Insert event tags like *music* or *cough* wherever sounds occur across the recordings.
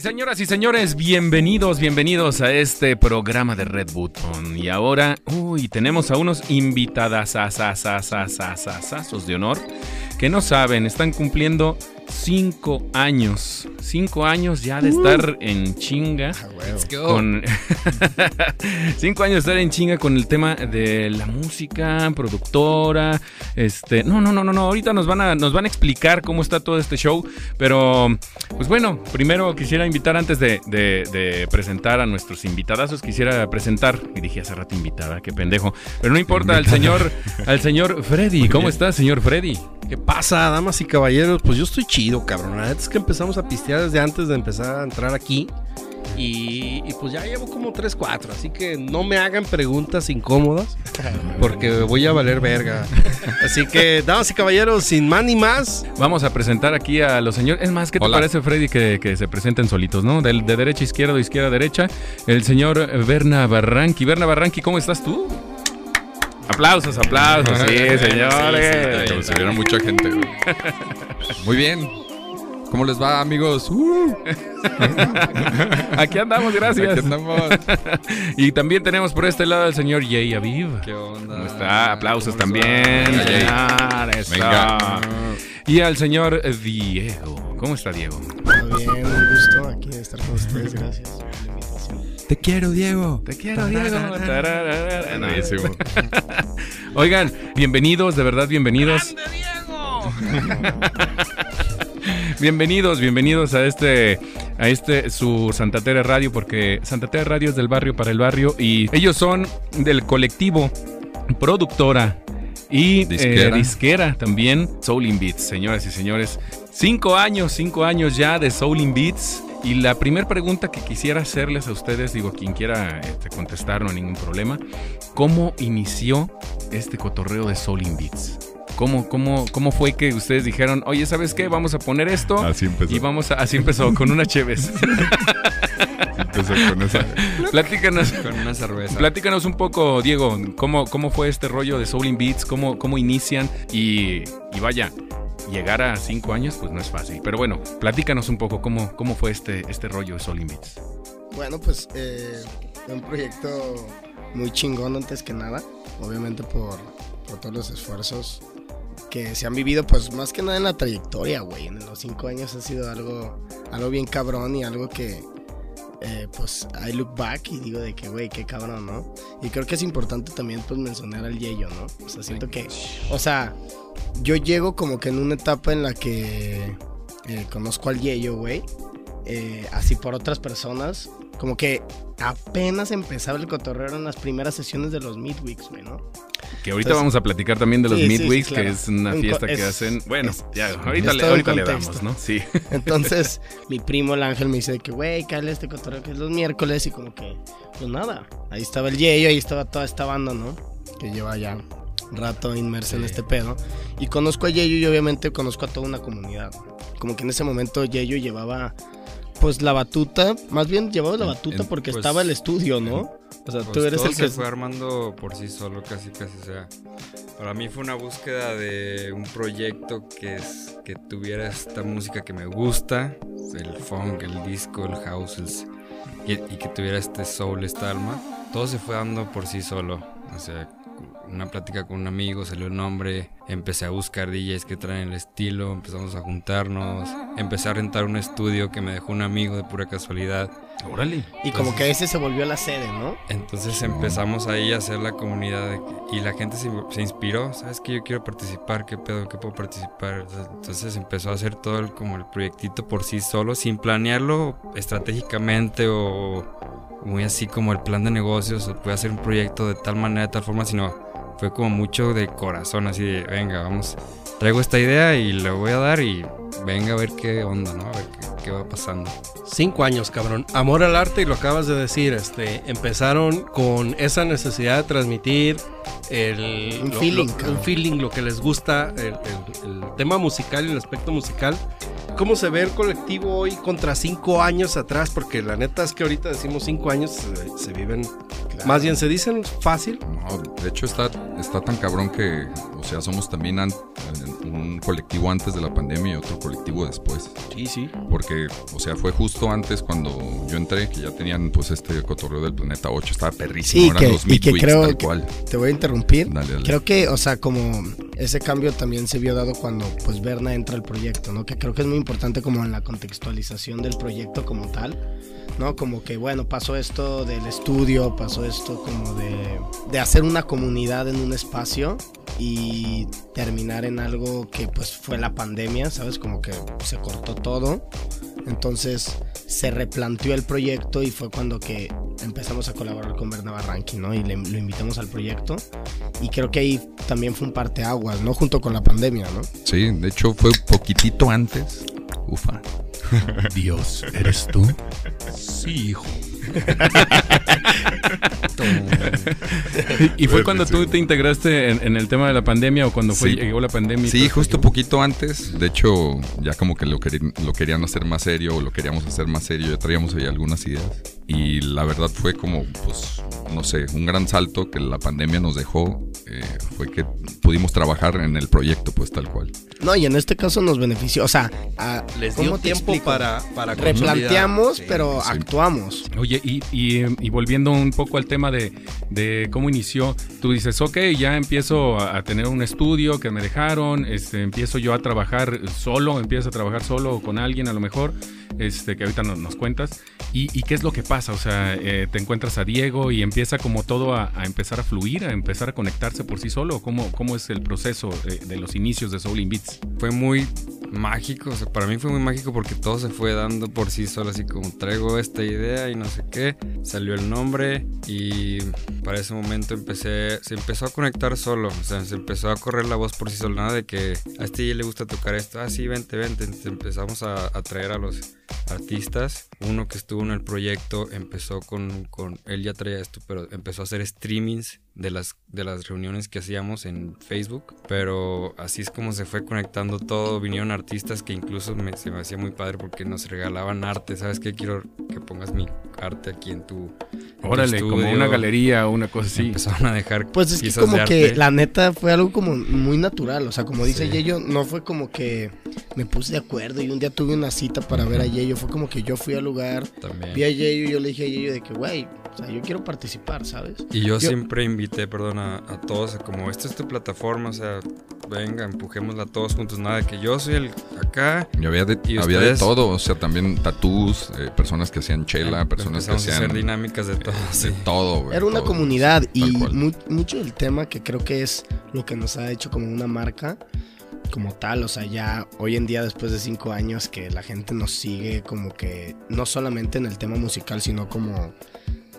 señoras y señores, bienvenidos, bienvenidos a este programa de Red Button. Y ahora, uy, tenemos a unos invitadas de honor que no saben, están cumpliendo cinco años. Cinco años ya de estar en chinga. Ah, con *laughs* cinco años de estar en chinga con el tema de la música, productora. Este. No, no, no, no, no. Ahorita nos van a, nos van a explicar cómo está todo este show. Pero, pues bueno, primero quisiera invitar antes de, de, presentar a nuestros invitadazos. Quisiera presentar. Y dije hace rato invitada, qué pendejo. Pero no importa, al señor, al señor *laughs* Freddy. ¿Cómo está, señor Freddy? ¿Qué pasa, damas y caballeros? Pues yo estoy chido, cabrón. La es que empezamos a pistear desde antes de empezar a entrar aquí. Y, pues ya llevo como 3, 4. Así que no me hagan preguntas incómodas. *laughs* Porque voy a valer verga. Así que, damas y caballeros, sin más ni más. Vamos a presentar aquí a los señores. Es más, ¿qué te parece, Freddy, que, se presenten solitos, no? De, de derecha a izquierda, de izquierda a derecha. El señor Berna Barranqui. Berna Barranqui, ¿cómo estás tú? Aplausos, aplausos, sí, señores. Se viera mucha gente. Muy bien. ¿Cómo les va, amigos? Uh. *laughs* Aquí andamos, gracias. Aquí andamos. *laughs* y también tenemos por este lado al señor Jay Aviv. ¿Qué onda? ¿Cómo está? Aplausos también. Venga. Y al señor Diego. ¿Cómo está, Diego? Muy bien, un gusto aquí estar con ustedes. Gracias. Te quiero, Diego. Te quiero, Diego. *laughs* Oigan, bienvenidos, de verdad, bienvenidos. Diego! *laughs* bienvenidos, bienvenidos a este, a este su Santa Tere Radio, porque Santa Tere Radio es del barrio para el barrio y ellos son del colectivo productora y disquera, eh, disquera también, Soul Beats, señoras y señores. Cinco años, cinco años ya de Soul Beats. Y la primera pregunta que quisiera hacerles a ustedes, digo, quien quiera este, contestar, no hay ningún problema, ¿cómo inició este cotorreo de Soul Beats? ¿Cómo, cómo, ¿Cómo fue que ustedes dijeron, oye, ¿sabes qué? Vamos a poner esto. Así empezó. Y vamos a, así empezó, con una Cheves. *laughs* empezó con esa. Platícanos. Con una cerveza. Platícanos un poco, Diego, ¿cómo, cómo fue este rollo de Soul Beats? ¿Cómo, cómo inician? Y, y vaya, llegar a cinco años, pues no es fácil. Pero bueno, platícanos un poco cómo, cómo fue este, este rollo de Soul Beats. Bueno, pues eh, un proyecto muy chingón antes que nada. Obviamente por, por, todos los esfuerzos que se han vivido, pues más que nada en la trayectoria, güey. En los cinco años ha sido algo, algo bien cabrón y algo que, eh, pues I look back y digo de que, güey, qué cabrón, ¿no? Y creo que es importante también, pues, mencionar al Yeyo, ¿no? O sea, siento que, o sea, yo llego como que en una etapa en la que eh, conozco al Yeyo, güey. Eh, así por otras personas. Como que apenas empezaba el cotorreo en las primeras sesiones de los Midweeks, güey, ¿no? Que ahorita vamos a platicar también de los Midweeks, que es una fiesta que hacen. Bueno, ya, ahorita, le, ahorita le, damos, ¿no? Sí. *laughs* Entonces, mi primo el ángel me dice que, güey, cállate este cotorreo que es los miércoles y como que, pues nada, ahí estaba el Yeyo, ahí estaba toda esta banda, ¿no? Que lleva ya rato inmerso en este pedo. Y conozco a Yeyo y obviamente conozco a toda una comunidad. Como que en ese momento Yeyo llevaba pues la batuta, más bien llevaba la batuta porque pues, estaba el estudio, ¿no? O sea, tú pues, eres el que se fue armando por sí solo, casi casi, o sea, para mí fue una búsqueda de un proyecto que es que tuviera esta música que me gusta, el funk, el disco, el house, y, y, que tuviera este soul, esta alma. Todo se fue dando por sí solo, o sea, una plática con un amigo, salió el nombre, empecé a buscar DJs que traen el estilo, empezamos a juntarnos, empecé a rentar un estudio que me dejó un amigo de pura casualidad. Órale. Y como que ese se volvió la sede, ¿no? Entonces empezamos ahí a hacer la comunidad y la gente se, se, inspiró, ¿sabes que Yo quiero participar, ¿qué pedo? ¿Qué puedo participar? Entonces empezó a hacer todo el, como el proyectito por sí solo, sin planearlo estratégicamente o muy así como el plan de negocios, o puede hacer un proyecto de tal manera, de tal forma, sino fue como mucho de corazón, así de, venga, vamos, traigo esta idea y le voy a dar y venga a ver qué onda, ¿no? A ver qué, va pasando. Cinco años, cabrón. Amor al arte y lo acabas de decir, este, empezaron con esa necesidad de transmitir el, un, feeling, lo, un feeling, lo que les gusta, el, tema musical y el aspecto musical. ¿Cómo se ve el colectivo hoy contra cinco años atrás? Porque la neta es que ahorita decimos cinco años, se, viven, más bien se dicen fácil. No, de hecho está, está tan cabrón que, o sea, somos también un colectivo antes de la pandemia y otro colectivo después. Sí, sí. Porque, o sea, fue justo antes cuando yo entré, que ya tenían pues este cotorreo del Planeta 8, estaba perrísimo, eran que- los y que creo tal que- cual. Te voy a interrumpir. Dale, dale. Creo que, o sea, como ese cambio también se vio dado cuando pues Berna entra al proyecto, ¿no? Que creo que es muy importante como en la contextualización del proyecto como tal, ¿no? Como que, bueno, pasó esto del estudio, pasó esto como de, de hacer una comunidad en un espacio y terminar en algo que pues fue la pandemia, ¿sabes? Como que se cortó todo. Entonces se replanteó el proyecto y fue cuando que empezamos a colaborar con Berna Barranqui, ¿no? Y le- lo invitamos al proyecto. Y creo que ahí también fue un parteaguas, ¿no? Junto con la pandemia, ¿no? Sí, de hecho fue poquitito antes. Ufa. Dios, ¿eres tú? Sí, hijo. *laughs* ¿Y fue cuando tú te integraste en, en el tema de la pandemia o cuando fue, Sí. llegó la pandemia? Sí, justo poquito antes. De hecho, ya como que lo, queri- lo querían hacer más serio o lo queríamos hacer más serio. Ya traíamos ahí algunas ideas. Y la verdad fue como, pues, no sé, un gran salto que la pandemia nos dejó. eh, fue que pudimos trabajar en el proyecto, pues tal cual. No, y en este caso nos benefició, o sea, a- Les ¿cómo dio tiempo explico? para, para replanteamos, consolidar. pero sí. actuamos. Oye, y, volviendo un poco al tema de, cómo inició, tú dices, ok, ya empiezo a, tener un estudio que me dejaron, este, empiezo yo a trabajar solo, empiezo a trabajar solo con alguien a lo mejor, este, que ahorita no- nos cuentas, y, qué es lo que pasa, o sea, eh, te encuentras a Diego y empieza como todo a, empezar a fluir, a empezar a conectarse por sí solo, ¿cómo, cómo es el proceso eh, de los inicios de Soul in Beats? Fue muy mágico, o sea, para mí fue muy mágico porque todo se fue dando por sí solo, así como traigo esta idea y no sé qué, salió el nombre y para ese momento empecé, se empezó a conectar solo, o sea, se empezó a correr la voz por sí solo, nada de que a este le gusta tocar esto, ah, sí, vente, vente, empezamos a, a traer a los artistas, uno que estuvo en el proyecto empezó con, con, él ya traía esto, pero empezó a hacer streamings de las, de las reuniones que hacíamos en Facebook, pero así es como se fue conectando todo, vinieron artistas que incluso me, se me hacía muy padre porque nos regalaban arte, ¿sabes qué? Quiero que pongas mi arte aquí en tu... en tu Órale, como estudio". una galería o una cosa así. Empezaron a dejar Pues es que como de que la neta fue algo como muy natural, o sea, como dice Sí. Yeyo, no fue como que me puse de acuerdo y un día tuve una cita para ver a Yeyo, fue como que yo fui al lugar, También. vi a Yeyo y yo le dije a Yeyo de que, güey, o sea, yo quiero participar, ¿sabes? Y yo, Yo- siempre invité, perdón, a, a todos, a como esta es tu plataforma, o sea, venga, empujémosla todos juntos, nada de que yo soy el acá. Y había de, ¿Y había de todo, o sea, también tatús, eh, personas que hacían chela, personas que hacían hacer dinámicas de todo. sí. todo, güey, Era una todo. comunidad y mu- mucho del tema que creo que es lo que nos ha hecho como una marca como tal, o sea, ya hoy en día después de cinco años que la gente nos sigue como que no solamente en el tema musical, sino como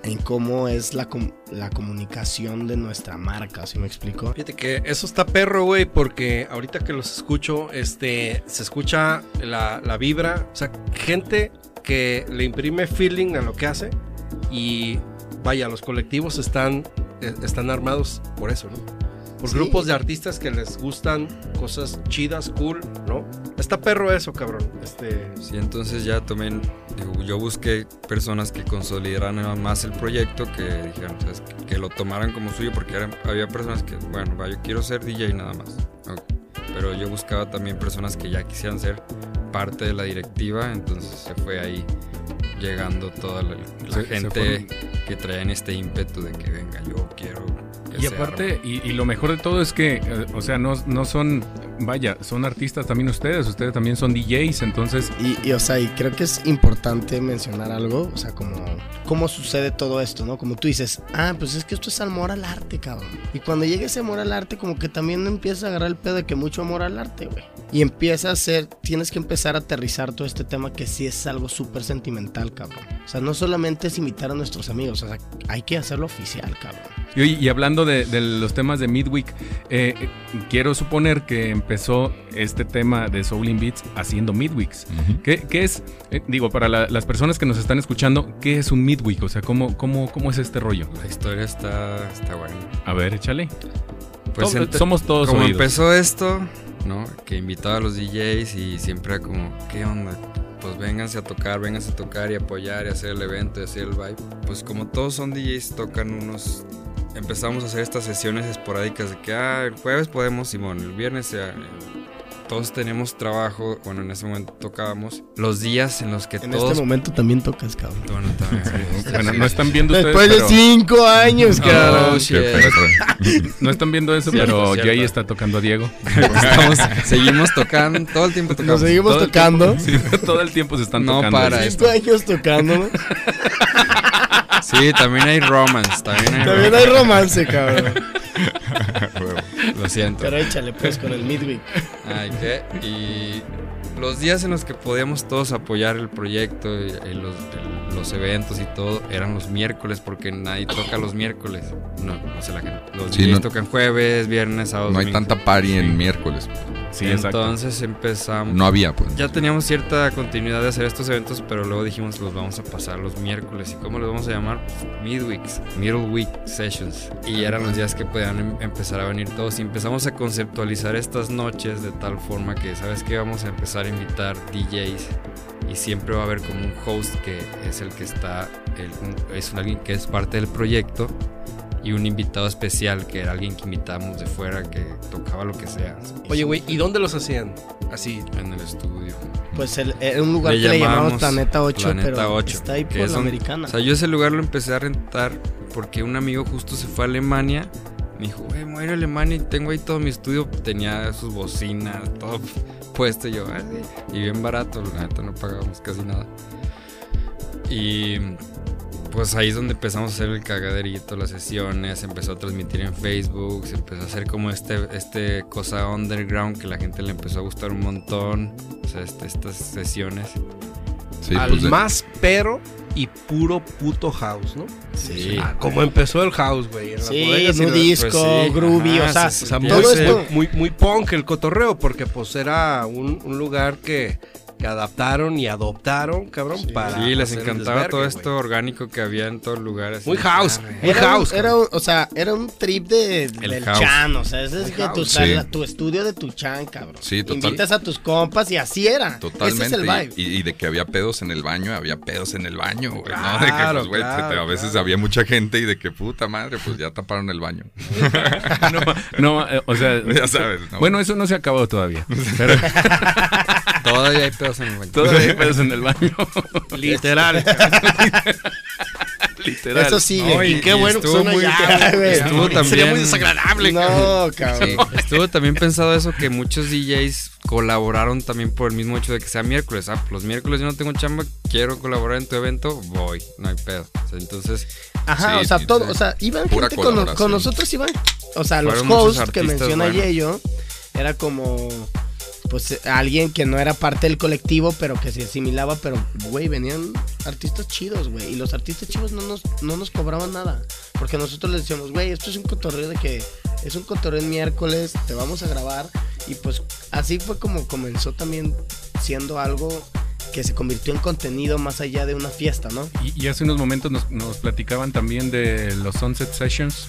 en cómo es la, la comunicación de nuestra marca, ¿sí me explico? Fíjate que eso está perro, güey, porque ahorita que los escucho, este, se escucha la, la vibra, o sea, gente que le imprime feeling a lo que hace y vaya, los colectivos están, eh, están armados por eso, ¿no? Por Sí. grupos de artistas que les gustan cosas chidas, cool, ¿no? Está perro eso, cabrón. Este, Sí, entonces ya digo, yo busqué personas que consolidaran más el proyecto, que dijeran, ¿sabes? Que, que lo tomaran como suyo, porque eran- había personas que, bueno, va, yo quiero ser DJ nada más. Ok. Pero yo buscaba también personas que ya quisieran ser parte de la directiva, entonces se fue ahí llegando toda la, la Se- se gente que traían este ímpetu de que venga, yo quiero Y aparte, arme". y, y lo mejor de todo es que, eh, o sea, no, no son, vaya, son artistas también ustedes, ustedes también son DJs, entonces, Y, y, o sea, y creo que es importante mencionar algo, o sea, como cómo sucede todo esto, ¿no? Como tú dices, ah, pues es que esto es amor al arte, cabrón. Y cuando llega ese amor al arte, como que también empieza a agarrar el pedo de que mucho amor al arte, güey. Y empieza a ser, tienes que empezar a aterrizar todo este tema que sí es algo súper sentimental, cabrón. O sea, no solamente es imitar a nuestros amigos, o sea, hay que hacerlo oficial, cabrón. y, oye, y hablando de, de los temas de Midweek, eh, eh, quiero suponer que empezó este tema de Soul in Beats haciendo Midweeks. ¿Qué, qué es, eh, digo, para la- las personas que nos están escuchando, qué es un Midweek? O sea, ¿cómo, cómo, cómo es este rollo? La historia está, está buena. A ver, échale. Pues somos todos como oídos. empezó esto, Que invitaba a los DJs y siempre era como, ¿qué onda? Pues vénganse a tocar, vénganse a tocar y apoyar y hacer el evento y hacer el vibe. Pues como todos son DJs, tocan unos... Empezamos a hacer estas sesiones esporádicas de que, ah, el jueves podemos, Simón, el viernes, sea, todos tenemos trabajo, bueno, en ese momento tocábamos, los días en los que En todos... este momento también tocas, cabrón. *laughs* Bueno, también. Bueno, no están viendo ustedes, Después de pero- cinco años, cabrón. Oh, shit. *laughs* no están viendo eso, pero cierto. Jay está tocando a Diego. *laughs* Estamos, seguimos tocando, todo el tiempo tocamos. Nos seguimos Todo el tocando. tiempo- sí, todo el tiempo se están No tocando. para Sí. esto. Cinco años tocando. ¿no? Sí, también hay romance, también hay También hay romance, cabrón. Lo siento. Pero échale pues con el midweek. *laughs* Ay, ¿qué? Y los días en los que podíamos todos apoyar el proyecto, y, y los, el- los eventos y todo, eran los miércoles, porque nadie toca los miércoles. No, no sé la gente. Los Sí, no- tocan jueves, viernes, sábado. No hay domingo. tanta party en miércoles. Sí, exacto. Entonces empezamos. No había, pues. Ya teníamos cierta continuidad de hacer estos eventos, pero luego dijimos los vamos a pasar los miércoles. ¿Y cómo los vamos a llamar? Midweeks, Middle Week Sessions. Y eran los días que podían em- empezar a venir todos. Y empezamos a conceptualizar estas noches de tal forma que, ¿sabes qué? Vamos a empezar a invitar DJs. Y siempre va a haber como un host que es el que está, el- un- es alguien que es parte del proyecto. Y un invitado especial que era alguien que invitábamos de fuera que tocaba lo que sea. Oye, güey, ¿y dónde los hacían? Así. En el estudio. Pues el- era un lugar Le que le llamamos Planeta 8, Planeta pero 8, está ahí por es la americana. O sea, yo ese lugar lo empecé a rentar porque un amigo justo se fue a Alemania. Me dijo, güey, me voy a ir a Alemania y tengo ahí todo mi estudio. Tenía sus bocinas, todo *laughs* puesto. Y yo. Y bien barato, la neta no pagábamos casi nada. Y pues ahí es donde empezamos a hacer el cagaderito, las sesiones. Se empezó a transmitir en Facebook. Se empezó a hacer como este, este cosa underground que la gente le empezó a gustar un montón. O sea, este- estas sesiones. Sí, al pues, de- más pero y puro puto house, ¿no? Sí. Ah, como empezó el house, güey. en Sí, las- disco, Pues sí, groovy, ajá, o sea, se O sea, muy, muy, muy punk el cotorreo, porque pues era un, un lugar que, que adaptaron y adoptaron, cabrón, para. Sí, les encantaba desvergue, todo esto orgánico que había en todos lugares. Muy house, muy house. era un- o sea, era un trip de, El del house. chan, o sea, ese es que tu, sí. tu estudio de tu chan, cabrón. Sí, total. Invitas a tus compas y así era. Totalmente. Ese es el vibe. Y, y de que había pedos en el baño, había pedos en el baño, güey. ¿no? Claro, De que, pues, güey, claro, a veces claro. había mucha gente y de que puta madre, pues ya taparon el baño. *laughs* no, no, eh, o sea, *laughs* ya sabes, ¿no? bueno, eso no se acabó todavía. *laughs* Pero Todavía hay pedos en el baño. todavía hay pedos en el baño. *laughs* Literal. *laughs* Literal. Eso sigue. No, y, qué bueno que suena muy- ya, güey. estuvo también, Sería muy desagradable, No, cabrón. Sí, estuvo *laughs* también pensado eso que muchos DJs colaboraron también por el mismo hecho de que sea miércoles. Ah, los miércoles yo no tengo chamba, quiero colaborar en tu evento, voy, no hay pedo. O sea, entonces, Ajá, Sí, o sea, sí, todo, sí. o sea, iban Pura gente con, con nosotros iban, o sea, los hosts que menciona buenos. Yeyo, era como pues alguien que no era parte del colectivo, pero que se asimilaba, pero güey, venían artistas chidos, güey, y los artistas chidos no nos no nos cobraban nada, porque nosotros les decíamos, güey, esto es un cotorreo de que es un cotorreo en miércoles, te vamos a grabar y pues así fue como comenzó también siendo algo que se convirtió en contenido más allá de una fiesta, ¿no? Y, hace unos momentos nos, platicaban también de los Sunset Sessions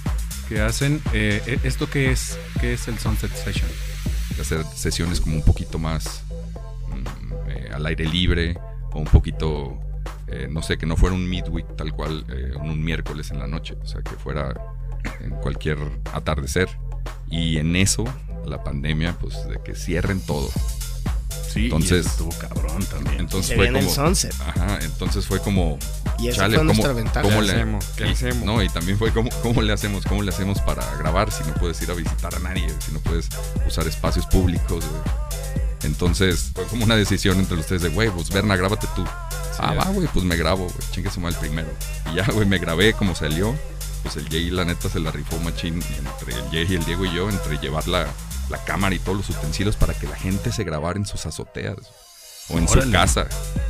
que hacen. Eh, ¿Esto qué es? ¿Qué es el Sunset Session? Hacer sesiones como un poquito más mm, eh, al aire libre o un poquito, eh, no sé, que no fuera un midweek tal cual, eh, un miércoles en la noche, o sea, que fuera en cualquier atardecer. Y en eso, la pandemia, pues de que cierren todo. Sí, Entonces- y estuvo cabrón también. Entonces fue viene el como... sunset. Ajá, entonces fue como... Y esa Chale, fue ¿cómo- nuestra ventaja. cómo ¿Qué le hacemos? ¿Qué y- hacemos? No, y también fue cómo, cómo le hacemos, cómo le hacemos para grabar si no puedes ir a visitar a nadie, si no puedes usar espacios públicos. güey. Entonces fue como una decisión entre ustedes de, güey, pues Berna, grábate tú. ah, va, güey, pues me grabo, güey, chingue su el primero. Y ya, güey, me grabé como salió. Pues el Jay, la neta, se la rifó machín entre el Jay y el Diego y yo, entre llevar la, cámara y todos los utensilios para que la gente se grabara en sus azoteas. O en su casa.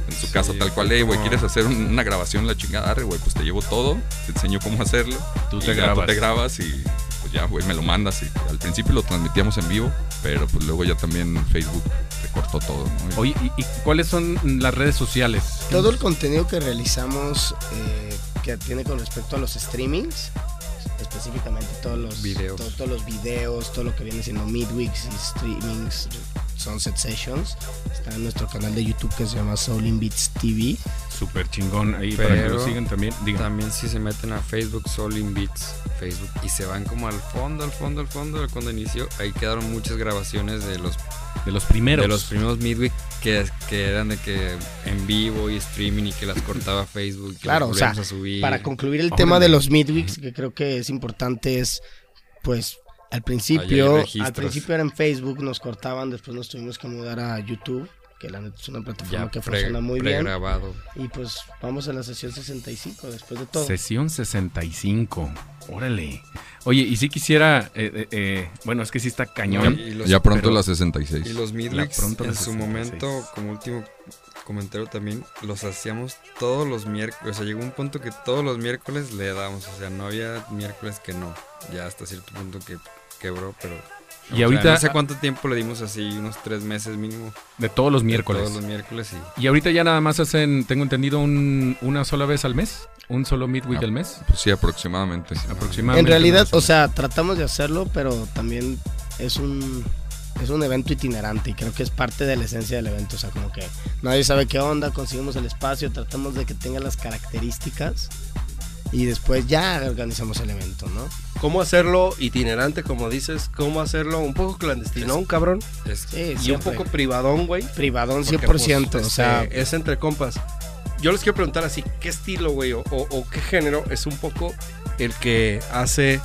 En su casa, tal cual, hey, güey, como- ¿quieres hacer un- una grabación la chingada? Arre, güey, pues te llevo todo, te enseño cómo hacerlo. Tú y te ya grabas. Tú te grabas y pues ya, güey, me lo mandas. Y al principio lo transmitíamos en vivo, pero pues luego ya también Facebook recortó todo, ¿no? Y- Oye, ¿y, y cuáles son las redes sociales? Todo el contenido que realizamos eh, que tiene con respecto a los streamings, específicamente todos los Videos. to- todos los videos, todo lo que viene siendo midweeks y streamings, Sunset Sessions, está en nuestro canal de YouTube que se llama Soul in Beats TV. Súper chingón ahí para que lo sigan también. Digan. También si se meten a Facebook, Solin Beats, Facebook, y se van como al fondo, al fondo, al fondo de cuando inició, ahí quedaron muchas grabaciones de los De los primeros. De los primeros midweek que, que eran de que en vivo y streaming y que las cortaba Facebook. que Claro, o sea, volvíamos a subir. Para concluir el tema de los midweeks, que creo que es importante, es pues al principio, al principio era en Facebook, nos cortaban, después nos tuvimos que mudar a YouTube, que la neta es una plataforma ya que pre- funciona muy bien. pregrabado. Y pues vamos a la sesión 65 después de todo. Sesión 65. Órale. Oye, y si quisiera, eh, eh, eh, bueno, es que sí está cañón. Y los- Ya pronto pero- la Y 66. los midweeks en su 66. momento, como último comentario también, los hacíamos todos los miércoles. O sea, llegó un punto que todos los miércoles le dábamos. O sea, no había miércoles que no. Ya hasta cierto punto que quebró, pero... Y o sea, ahorita- no sé cuánto tiempo le dimos así, unos tres meses mínimo. De todos los de miércoles. Todos los miércoles y... Y ahorita ya nada más hacen, tengo entendido, un, una sola vez al mes. Un solo midweek Ah. al mes. Pues sí, aproximadamente. Aproximadamente. En realidad, o sea, tratamos de hacerlo, pero también es un es un evento itinerante y creo que es parte de la esencia del evento, o sea, como que nadie sabe qué onda, conseguimos el espacio, tratamos de que tenga las características y después ya organizamos el evento, ¿no? ¿Cómo hacerlo itinerante, como dices? ¿Cómo hacerlo un poco clandestinón, cabrón? Es, Sí, Y un poco privadón, güey. privadón Porque, 100%, pues, o sea, este, es entre compas. Yo les quiero preguntar así, ¿qué estilo, güey, o, o- o qué género es un poco el que hace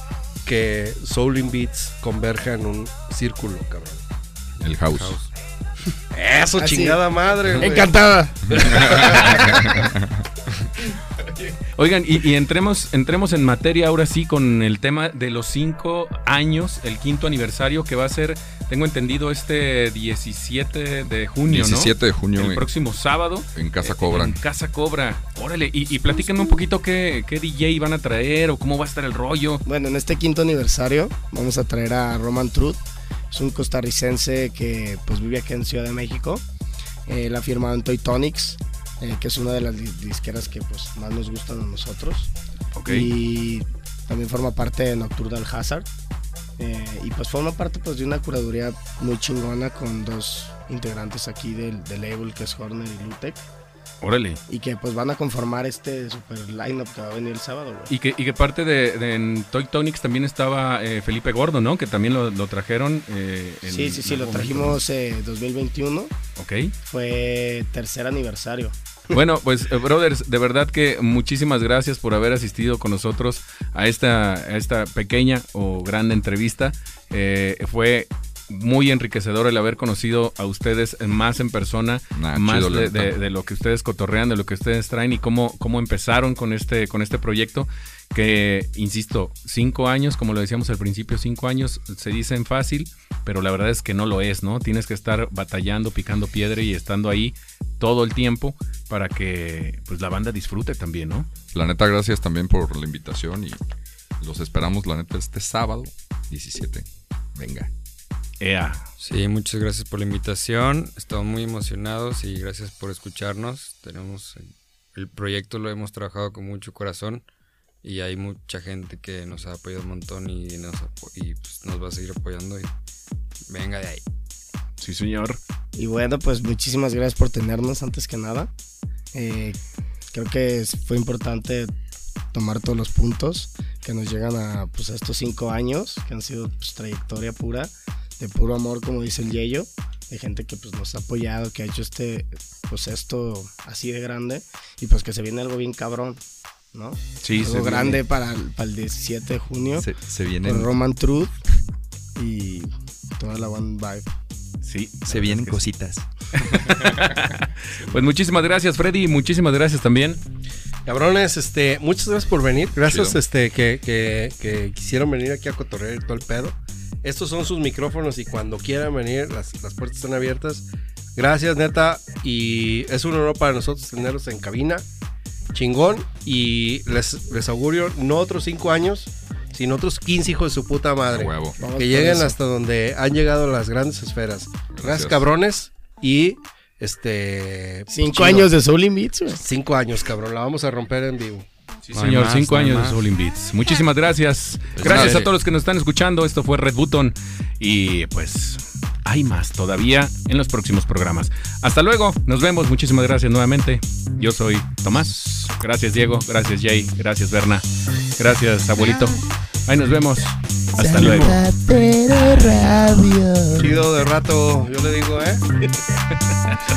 que Soul in Beats converja en un círculo, cabrón? El house. house. Eso, Así. chingada madre, *laughs* güey. encantada. *laughs* Oigan, y, y entremos, entremos en materia ahora sí con el tema de los cinco años, el quinto aniversario que va a ser, tengo entendido, este 17 de junio, 17 de junio. El en, próximo sábado. en Casa eh, Cobran. En Casa Cobra. Órale, y, y platíquenme un poquito qué, qué DJ van a traer o cómo va a estar el rollo. Bueno, en este quinto aniversario vamos a traer a Roman Truth. Es un costarricense que pues vive aquí en Ciudad de México. Eh, Él ha firmado en Toy Tonics, eh, que es una de las di- disqueras que pues más nos gustan a nosotros. Ok. Y también forma parte de Nocturnal Hazard. Eh, y pues forma parte pues de una curaduría muy chingona con dos integrantes aquí del, del label que es Horner y Lutec. Órale. Y que pues van a conformar este super lineup que va a venir el sábado, güey. Y que, y que parte de, de- en Toy Tonics también estaba eh, Felipe Gordo, ¿no? Que también lo, lo trajeron. eh, en Sí, sí, sí, lo momento, trajimos eh, 2021. ¿no? Ok. Fue tercer aniversario. Bueno, pues, eh, brothers, de verdad que muchísimas gracias por haber asistido con nosotros a esta, a esta pequeña o grande entrevista. Eh, fue muy enriquecedor el haber conocido a ustedes más en persona, Nah, más chido, la de, neta. de- de lo que ustedes cotorrean, de lo que ustedes traen y cómo, cómo empezaron con este, con este proyecto. Que, insisto, cinco años, como lo decíamos al principio, cinco años se dicen fácil, pero la verdad es que no lo es, ¿no? Tienes que estar batallando, picando piedra y estando ahí todo el tiempo para que pues la banda disfrute también, ¿no? La neta, gracias también por la invitación y los esperamos, la neta, este sábado 17. Venga. Ea. Sí, muchas gracias por la invitación. Estamos muy emocionados y gracias por escucharnos. Tenemos el, el proyecto lo hemos trabajado con mucho corazón y hay mucha gente que nos ha apoyado un montón y nos y, pues, nos va a seguir apoyando y venga de ahí. Sí, señor. Y bueno, pues muchísimas gracias por tenernos antes que nada. Eh, creo que fue importante tomar todos los puntos que nos llegan a, pues, a estos cinco años, que han sido pues, trayectoria pura, de puro amor, como dice el Yello, de gente que pues, nos ha apoyado, que ha hecho este, pues esto así de grande, y pues que se viene algo bien cabrón, ¿no? Sí, algo se grande para, el- para el 17 de junio, Se, se con vienen, Roman Truth y toda la One Vibe. Sí. Se vienen cositas. *laughs* Pues muchísimas gracias, Freddy. Muchísimas gracias también. Cabrones, este, muchas gracias por venir. Gracias, Chido. este, que, que, que quisieron venir aquí a cotorrear y todo el pedo. Estos son sus micrófonos y cuando quieran venir, las, las puertas están abiertas. Gracias, neta. Y es un honor para nosotros tenerlos en cabina. Chingón. Y les, les augurio no otros cinco años, sino otros 15 hijos de su puta madre. huevo. Que lleguen eso. hasta donde han llegado las grandes esferas. Gracias, Gracias. cabrones. Y este. Cinco chido. años de Soul in Beats, güey. Cinco años, cabrón. La vamos a romper en vivo. Sí, señor. más, Cinco años de más. Soul in Beats. Muchísimas gracias. Pues Gracias nada. a todos los que nos están escuchando. Esto fue Red Button. Y pues hay más todavía en los próximos programas. Hasta luego. Nos vemos. Muchísimas gracias nuevamente. Yo soy Tomás. Gracias, Diego. Gracias, Jay. Gracias, Berna. Gracias, abuelito. Ahí nos vemos. Hasta luego. Chido. de rato, yo le digo, ¿eh? *laughs*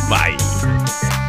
Bye.